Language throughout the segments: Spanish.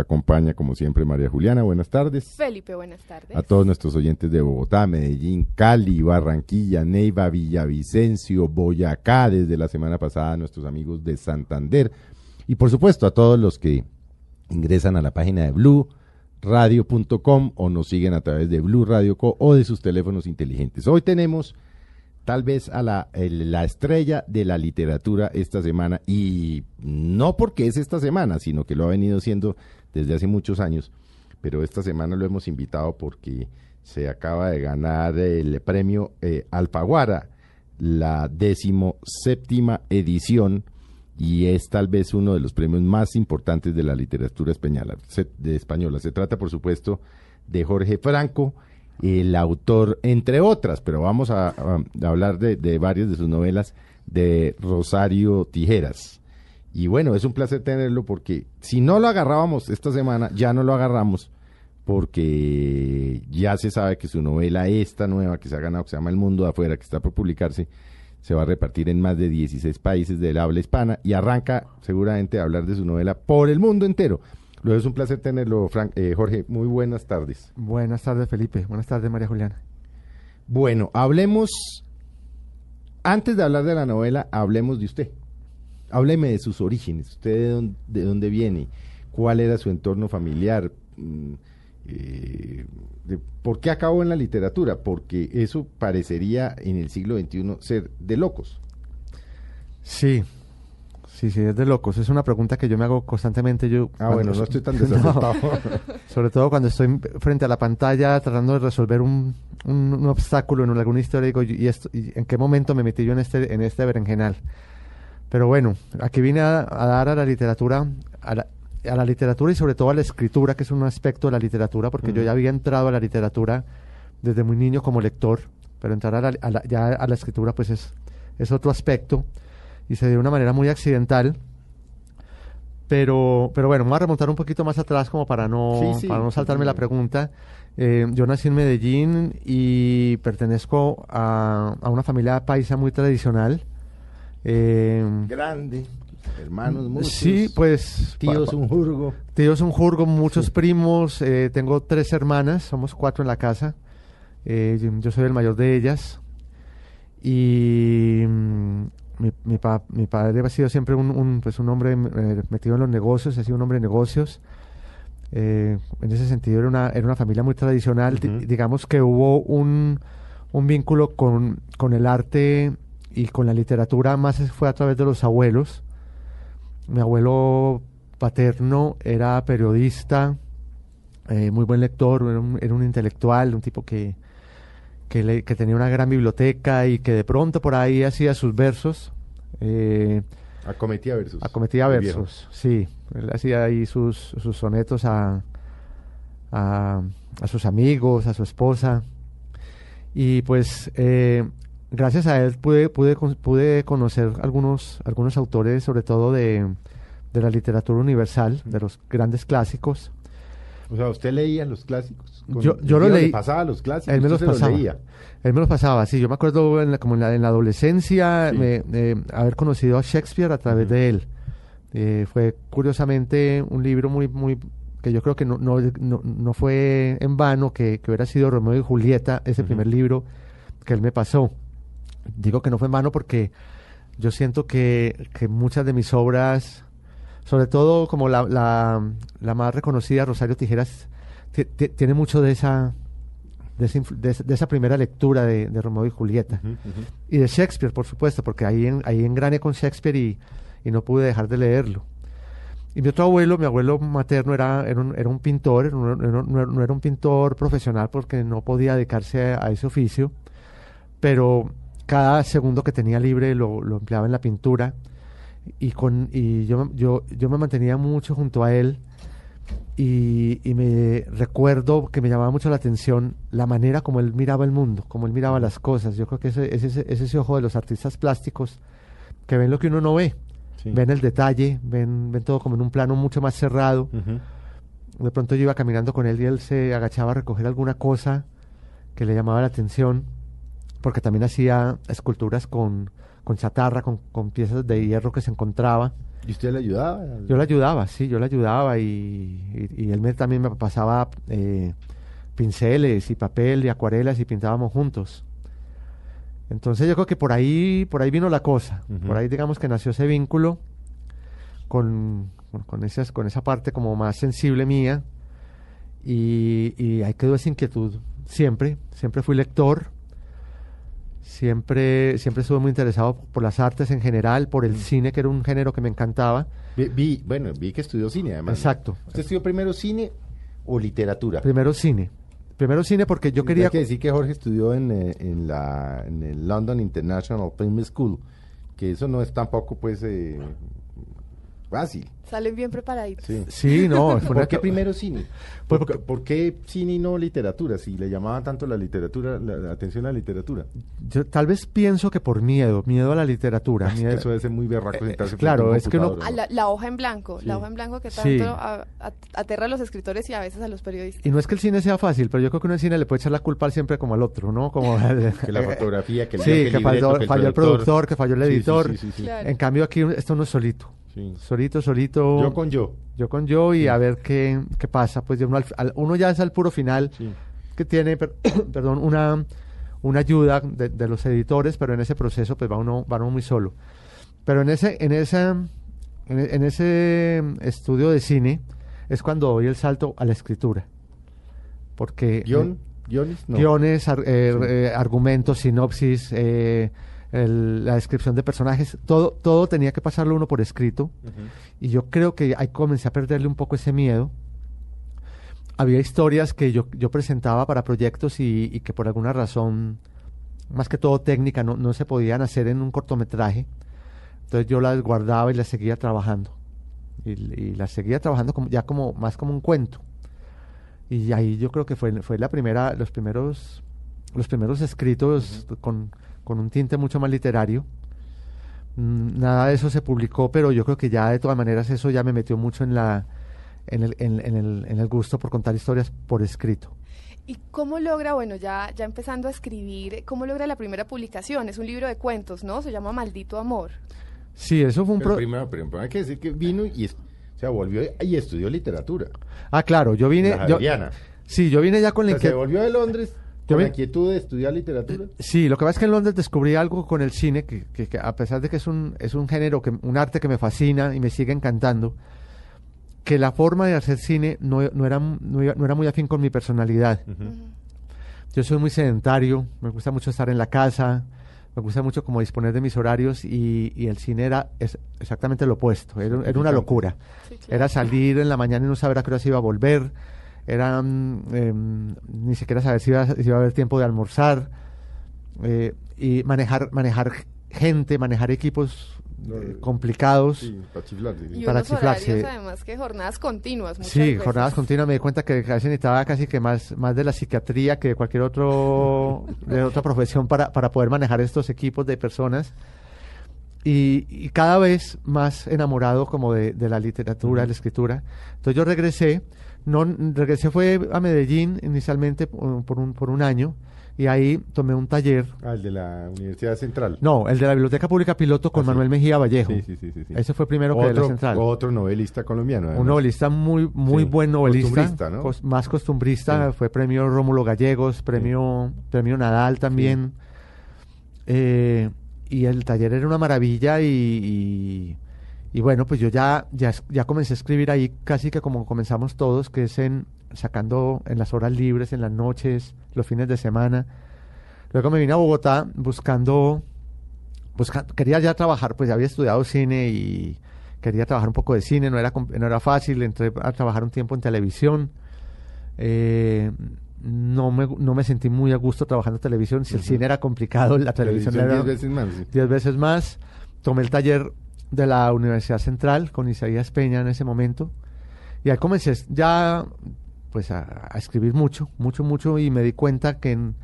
Acompaña, como siempre, María Juliana. Buenas tardes. Felipe, buenas tardes. A todos nuestros oyentes de Bogotá, Medellín, Cali, Barranquilla, Neiva, Villavicencio, Boyacá, desde la semana pasada, nuestros amigos de Santander. Y por supuesto, a todos los que ingresan a la página de Blue radio.com o nos siguen a través de Blue Radio Co o de sus teléfonos inteligentes. Hoy tenemos tal vez a la, la estrella de la literatura esta semana y no porque es esta semana, sino que lo ha venido siendo desde hace muchos años, pero esta semana lo hemos invitado porque se acaba de ganar el premio eh, Alfaguara, la décimo séptima edición y es tal vez uno de los premios más importantes de la literatura española. De española. Se trata, por supuesto, de Jorge Franco, el autor, entre otras, pero vamos a, hablar de, de varias de sus novelas, de Rosario Tijeras. Y bueno, es un placer tenerlo porque si no lo agarrábamos esta semana, ya no lo agarramos porque ya se sabe que su novela, esta nueva que se ha ganado, que se llama El Mundo de Afuera, que está por publicarse, se va a repartir en más de 16 países del habla hispana y arranca seguramente a hablar de su novela por el mundo entero. Luego es un placer tenerlo, Frank, eh, Jorge. Muy buenas tardes. Buenas tardes, Felipe. Buenas tardes, María Juliana. Bueno, hablemos, antes de hablar de la novela, hablemos de usted. Hábleme de sus orígenes, usted de dónde, de dónde viene, cuál era su entorno familiar, mm, eh, de- por qué acabó en la literatura, porque eso parecería en el siglo XXI ser de locos. Sí, sí, sí, es de locos. Es una pregunta que yo me hago constantemente. Yo, Ah, bueno, no estoy tan No, desacertado. sobre todo cuando estoy frente a la pantalla tratando de resolver un, un- un obstáculo en alguna historia, digo, ¿y, esto, y en qué momento me metí yo en este, en este berenjenal? Pero bueno, aquí vine a, a dar a la literatura, a la, a la literatura y sobre todo a la escritura, que es un aspecto de la literatura, porque yo ya había entrado a la literatura desde muy niño como lector, pero entrar a la, a la- ya a la escritura pues es, es otro aspecto y se dio de una manera muy accidental. Pero, pero bueno, voy a remontar un poquito más atrás como para no, Sí, sí, para no sí, saltarme la pregunta. Eh, yo nací en Medellín y pertenezco a, a una familia paisa muy tradicional. Eh, Grande, hermanos muchos, sí, pues tíos un jurgo. Tíos un jurgo, muchos primos. eh, tengo tres hermanas, somos cuatro en la casa. yo, soy el mayor de ellas. Y mi, mi, pa- mi padre ha sido siempre un, un, pues un hombre eh, metido en los negocios, ha sido un hombre de negocios. Eh, en ese sentido era una, era una familia muy tradicional. Digamos que hubo un, un vínculo con, con el arte y con la literatura, más fue a través de los abuelos. Mi abuelo paterno era periodista, eh, muy buen lector, era un, era un intelectual, un tipo que, que, le- que tenía una gran biblioteca y que de pronto por ahí hacía sus versos. eh, Acometía versus. acometía versos, sí. Él hacía ahí sus, sus sonetos a, a, a sus amigos, a su esposa. Y pues eh, gracias a él pude, pude, pude conocer algunos, algunos autores, sobre todo de, de la literatura universal, de los grandes clásicos. O sea, usted leía los clásicos. Con- Yo- yo lo leí. pasaba los clásicos. Él me los pasaba. leía. Él me los pasaba, sí. Yo me acuerdo en la- como en la, en la adolescencia Sí. me- haber conocido a Shakespeare a través de él. Eh, fue curiosamente un libro muy, muy que yo creo que no, no, no, no fue en vano que, que hubiera sido Romeo y Julieta, ese primer libro que él me pasó. Digo que no fue en vano porque yo siento que, que muchas de mis obras, sobre todo como la, la, la más reconocida, Rosario Tijeras, ti- ti- tiene mucho de esa, de esa, de primera lectura de, de Romeo y Julieta. Y de Shakespeare, por supuesto, porque ahí, en, ahí engrané con Shakespeare y, y no pude dejar de leerlo. Y mi otro abuelo, mi abuelo materno, era, era, un, era un pintor, no, no- no- no era un pintor profesional porque no podía dedicarse a, a ese oficio, pero cada segundo que tenía libre lo, lo empleaba en la pintura y, con, y yo, yo, yo me mantenía mucho junto a él y, y me recuerdo que me llamaba mucho la atención la manera como él miraba el mundo, como él miraba las cosas. Yo creo que ese, ese, ese, ese ojo de los artistas plásticos que ven lo que uno no ve, Sí. ven el detalle, ven, ven todo como en un plano mucho más cerrado. De pronto yo iba caminando con él y él se agachaba a recoger alguna cosa que le llamaba la atención, porque también hacía esculturas con, con chatarra, con, con piezas de hierro que se encontraba. ¿Y usted le ayudaba? Yo le ayudaba, sí, yo le ayudaba y, y- y él me, también me pasaba eh, pinceles y papel y acuarelas y pintábamos juntos. Entonces yo creo que por ahí, por ahí vino la cosa. Por ahí digamos que nació ese vínculo con, con, con esas, con esa parte como más sensible mía. Y, y ahí quedó esa inquietud. Siempre, siempre fui lector. Siempre, siempre estuve muy interesado por las artes en general, por el cine, que era un género que me encantaba. Vi, vi- bueno, vi que estudió cine, además. Exacto. ¿Usted estudió primero cine o literatura? Primero cine. Primero cine porque yo quería... Hay que decir que Jorge estudió en, eh, en, la, en el London International Film School, que eso no es tampoco, pues, eh, fácil. Salen bien preparaditos. Sí. Sí, no. fue una ¿Por qué primero cine? Pues ¿Por, porque- por qué cine y no literatura? Si le llamaba tanto la literatura, la, la atención a la literatura. Yo tal vez pienso que por miedo, miedo a la literatura. Es que miedo- eso debe ser muy berraco Eh, frente claro, es que uno- computador, A ¿no? la, la hoja en blanco, Sí. la hoja en blanco que Sí. tanto a- a- aterra a los escritores y a veces a los periodistas. Y no es que el cine sea fácil, pero yo creo que uno en cine le puede echar la culpa siempre como al otro, ¿no? Como Que la fotografía, que el Sí, que el falló, el productor, que falló el Sí, sí, editor. sí, sí, sí. Claro. En cambio aquí esto no es solito. Sí. Solito, solito. Yo con yo. yo con yo y a ver qué, qué pasa. Pues uno, al- uno ya es al puro final Sí. que tiene, per- perdón, una, una ayuda de, de los editores, pero en ese proceso pues va uno, va uno muy solo. Pero en ese, en esa, en, en ese estudio de cine es cuando doy el salto a la escritura. Porque ¿Guión? ¿Guiones? No. guiones, ar- eh, eh, argumentos, sinopsis, eh, el- la descripción de personajes, todo, todo tenía que pasarlo uno por escrito. Ujú. Y yo creo que ahí comencé a perderle un poco ese miedo. Había historias que yo, yo presentaba para proyectos y, y que por alguna razón, más que todo técnica, no, no se podían hacer en un cortometraje. Entonces yo las guardaba y las seguía trabajando. Y, y las seguía trabajando como, ya como más como un cuento. Y ahí yo creo que fue, fue la primera, los primeros, los primeros escritos con, con un tinte mucho más literario. Mm, Nada de eso se publicó, pero yo creo que ya de todas maneras eso ya me metió mucho en la en el, en, en el, en el gusto por contar historias por escrito. ¿Y cómo logra, bueno, ya, ya empezando a escribir, cómo logra la primera publicación? Es un libro de cuentos, ¿no? Se llama Maldito Amor. Sí, eso fue un Pero pro- primero, hay que decir que vino y, es- o sea, volvió y estudió literatura. Ah, claro, yo vine La yo. Sí, yo vine ya con O la se volvió de Londres con la inquietud de estudiar literatura. Sí, lo que pasa es que en Londres descubrí algo con el cine que, que- que a pesar de que es un, es un género, que, un arte que me fascina y me sigue encantando, que la forma de hacer cine no, no era, no, era muy afín con mi personalidad. Yo soy muy sedentario, me gusta mucho estar en la casa, me gusta mucho como disponer de mis horarios y, y el cine era es exactamente lo opuesto, era, era una locura. Sí, claro. Era salir en la mañana y no saber a qué hora se iba a volver, era mm, em, ni siquiera saber si iba, si iba a haber tiempo de almorzar eh, y manejar, manejar gente, manejar equipos No, eh, eh, complicados. Sí, para chiflar. sí. Y para unos chiflarse. horarios, además, que jornadas continuas. muchas Sí, veces. jornadas continuas. Me di cuenta que casi necesitaba casi que más, más de la psiquiatría que de cualquier otro de otra profesión para, para poder manejar estos equipos de personas. Y, y cada vez más enamorado como de, de la literatura, de la escritura. Entonces yo regresé. No, regresé fue a Medellín inicialmente por por un, por un año y ahí tomé un taller. Ah, el de la Universidad Central. No, el de la Biblioteca Pública Piloto con Ah, sí. Manuel Mejía Vallejo. Sí, sí, sí, sí, sí. Ese fue primero que de la otro, Central. Otro novelista colombiano. Un novelista muy muy buen novelista, costumbrista, ¿no? cos- más costumbrista, fue premio Rómulo Gallegos, premio premio Nadal también. Eh, y el taller era una maravilla y, y, bueno, pues yo ya, ya ya comencé a escribir ahí casi que como comenzamos todos, que es en sacando en las horas libres, en las noches, los fines de semana. Luego me vine a Bogotá buscando busca- quería ya trabajar, pues ya había estudiado cine y quería trabajar un poco de cine, no era, no era fácil, entré a trabajar un tiempo en televisión. Eh, no, me, no me sentí muy a gusto trabajando en televisión, si el cine era complicado, la televisión, Televisión era diez veces más. sí. diez veces más. Tomé el taller de la Universidad Central con Isaías Peña en ese momento Y ahí comencé ya pues a, a escribir mucho, mucho, mucho y me di cuenta que en,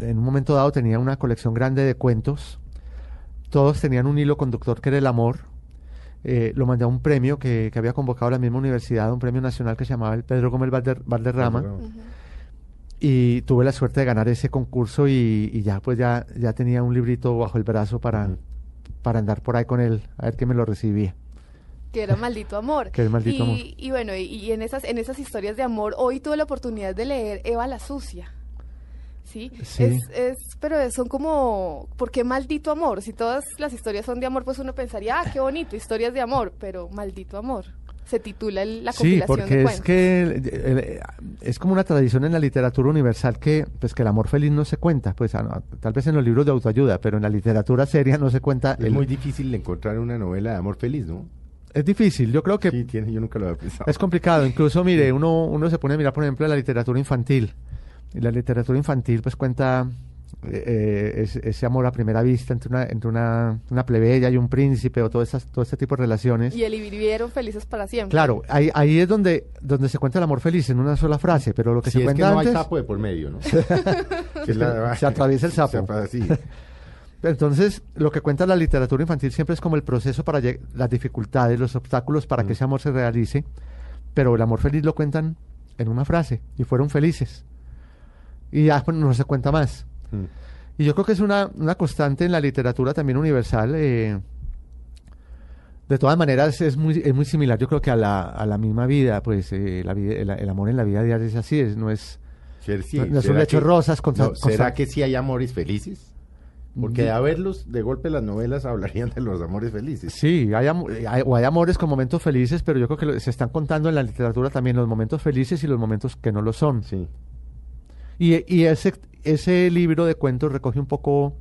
en un momento dado tenía una colección grande de cuentos. Todos tenían un hilo conductor que era el amor. Eh, lo mandé a un premio que, que había convocado la misma universidad, un premio nacional que se llamaba el Pedro Gómez Valder- Valderrama. Y tuve la suerte de ganar ese concurso y, y ya pues ya, ya tenía un librito bajo el brazo para, para andar por ahí con él, a ver que me lo recibía. Que era Maldito Amor. Que es Maldito y, Amor. Y bueno, y, y en, esas, en esas historias de amor, hoy tuve la oportunidad de leer Eva la Sucia. ¿Sí? Sí. Es, es, pero son como, ¿por qué maldito amor? Si todas las historias son de amor, pues uno pensaría, ah, qué bonito, historias de amor, pero maldito amor. Se titula el- la Sí, compilación porque de es que eh, es como una tradición en la literatura universal que pues que el amor feliz no se cuenta, pues ah, tal vez en los libros de autoayuda, pero en la literatura seria no se cuenta. Es el- muy difícil encontrar una novela de amor feliz, ¿no? es difícil, yo creo que Sí, tiene, yo nunca lo había pensado. es complicado. Incluso, mire, uno, uno se pone a mirar, por ejemplo, la literatura infantil. Y la literatura infantil pues cuenta eh, ese, amor a primera vista entre una, entre una, una plebeya y un príncipe o todo, esas, todo este tipo de relaciones. Y el y vivieron felices para siempre. Claro, ahí, ahí es donde, donde se cuenta el amor feliz en una sola frase, pero lo que Si se es que cuenta no hay sapo de por medio, ¿no? Que la- Se atraviesa el sapo. Entonces, lo que cuenta la literatura infantil siempre es como el proceso para las dificultades, los obstáculos para que ese amor se realice, pero el amor feliz lo cuentan en una frase y fueron felices. Y ya pues, no se cuenta más. Mm. Y yo creo que es una, una constante en la literatura también universal. eh, de todas maneras, es muy, es muy similar, yo creo que a la, a la misma vida, pues eh, la vida- el, el amor en la vida diaria es así, es, no es... Sí, No- no es un ¿será lecho de que- rosas con no, ¿Será que sí hay amores felices? Porque de haberlos, de golpe las novelas hablarían de los amores felices. Sí, hay, amo- hay- o hay amores con momentos felices, pero yo creo que lo- se están contando en la literatura también los momentos felices y los momentos que no lo son. Sí. Y, y ese, ese libro de cuentos recoge un poco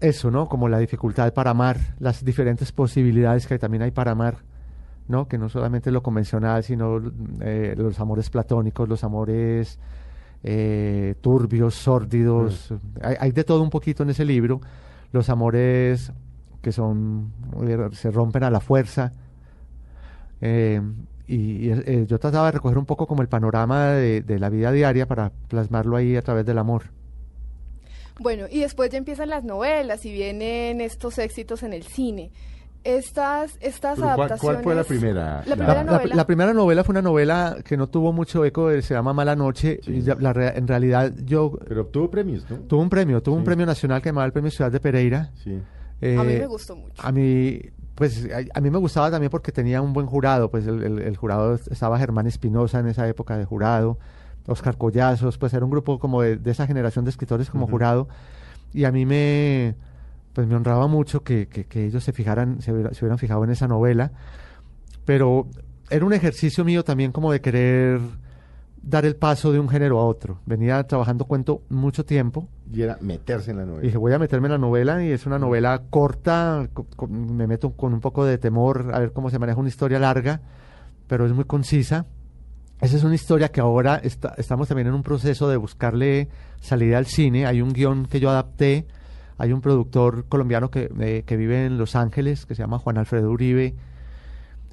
eso, ¿no? Como la dificultad para amar, las diferentes posibilidades que también hay para amar, ¿no? Que no solamente lo convencional, sino eh, los amores platónicos, los amores eh, turbios, sórdidos. Hay, hay de todo un poquito en ese libro. Los amores que son eh, se rompen a la fuerza. Eh, y y, eh, yo trataba de recoger un poco como el panorama de, de la vida diaria para plasmarlo ahí a través del amor. Bueno, y después ya empiezan las novelas y vienen estos éxitos en el cine. Estas, estas Pero ¿cuál- cuál adaptaciones. fue la primera? La La- primera La, la- novela. la primera novela fue una novela que no tuvo mucho eco, eh, se llama Mala Noche. Sí. y ya- la rea- en realidad yo Pero obtuvo premios, ¿no? tuve un premio, tuve un premio nacional que llamaba el Premio Ciudad de Pereira. Sí. a mí Eh, me gustó mucho. A mí, pues, a, a mí me gustaba también porque tenía un buen jurado, pues el, el- el jurado estaba Germán Espinosa en esa época de jurado, Oscar Collazos, pues era un grupo como de, de esa generación de escritores como jurado, y a mí me, pues me honraba mucho que, que- que ellos se fijaran, se, hubiera- se hubieran fijado en esa novela, pero era un ejercicio mío también como de querer dar el paso de un género a otro. Venía trabajando cuento mucho tiempo, Y era meterse en la novela. y dije, voy a meterme en la novela y es una novela corta, co- co- me meto con un poco de temor a ver cómo se maneja una historia larga, pero es muy concisa. Esa es una historia que ahora está- estamos también en un proceso de buscarle salida al cine. Hay un guion que yo adapté, hay un productor colombiano que, eh, que vive en Los Ángeles, que se llama Juan Alfredo Uribe,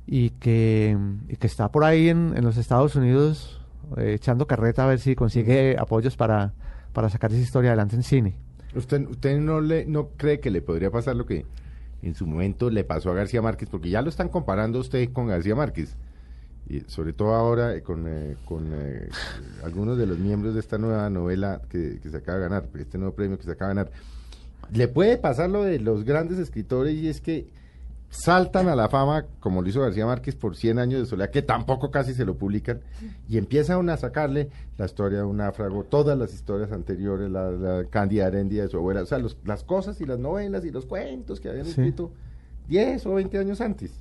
y que, y que está por ahí en, en los Estados Unidos eh, echando carreta a ver si consigue apoyos para, para sacar esa historia adelante en cine. ¿Usted, usted no, le, no cree que le podría pasar lo que en su momento le pasó a García Márquez? Porque ya lo están comparando usted con García Márquez. Y sobre todo ahora eh, con, eh, con algunos de los miembros de esta nueva novela que, que se acaba de ganar, este nuevo premio que se acaba de ganar. Le puede pasar lo de los grandes escritores y es que saltan a la fama, como lo hizo García Márquez por 100 años de soledad, que tampoco casi se lo publican, y empiezan a sacarle la historia de un náufrago, todas las historias anteriores, la, la Cándida Herendia de su abuela, o sea, los- las cosas y las novelas y los cuentos que habían Sí. escrito 10 o 20 años antes.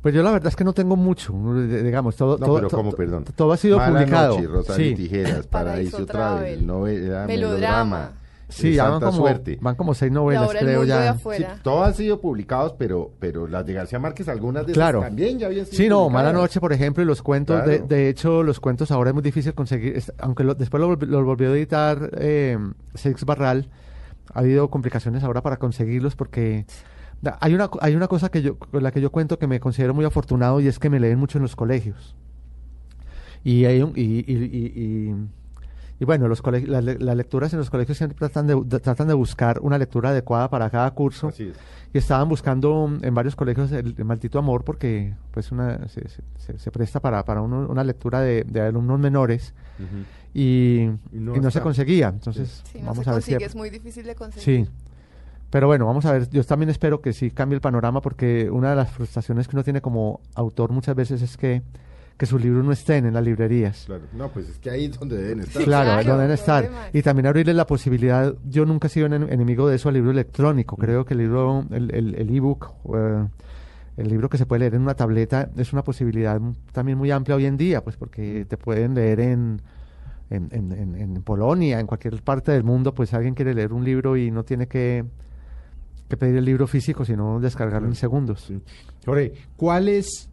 Pues yo la verdad es que no tengo mucho, de- digamos, todo, No, todo, pero ¿cómo, perdón? todo ha sido Mala publicado. Noche, Rosario sí, Tijeras, Paraíso Paraíso Travel, Travel, novela, Melodrama. melodrama, sí, ya van como, Suerte. van como seis novelas, creo ya. Sí, todos han sido publicados, pero, pero las de García Márquez, algunas de Claro. esas también ya habían sido Sí, no, publicadas. Mala Noche, por ejemplo, y los cuentos, de, Claro. de hecho, los cuentos ahora es muy difícil conseguir, es- aunque lo- después lo, volvi- lo volvió a editar eh, Seix Barral, ha habido complicaciones ahora para conseguirlos porque Hay una, hay una cosa que yo, con la que yo cuento que me considero muy afortunado y es que me leen mucho en los colegios. Y, hay un- y, y- y- y- bueno, los las, le- las lecturas en los colegios siempre tratan de, de- tratan de buscar una lectura adecuada para cada curso. Así es. Y estaban buscando mm, en varios colegios el, el maldito amor porque pues una, se, se- presta para, para uno- una lectura de, de alumnos menores y, Y y no no, se conseguía. Entonces, no vamos se a ver si... consigue, es muy difícil de conseguir. Sí. Pero bueno, vamos a ver. Yo también espero que sí cambie el panorama porque una de las frustraciones que uno tiene como autor muchas veces es que, que sus libros no estén en las librerías. Claro. No, pues es que ahí es donde deben estar. Claro, Claro, ahí donde deben estar. Y también abrirle la posibilidad. Yo nunca he sido en- enemigo de eso al libro electrónico. Mm. Creo que el libro, el el- el ebook, eh, el libro que se puede leer en una tableta es una posibilidad también muy amplia hoy en día, pues porque te pueden leer en, en, en- en- en Polonia, en cualquier parte del mundo, pues alguien quiere leer un libro y no tiene que, que pedir el libro físico, sino descargarlo en segundos. Sí. Jorge, ¿cuál es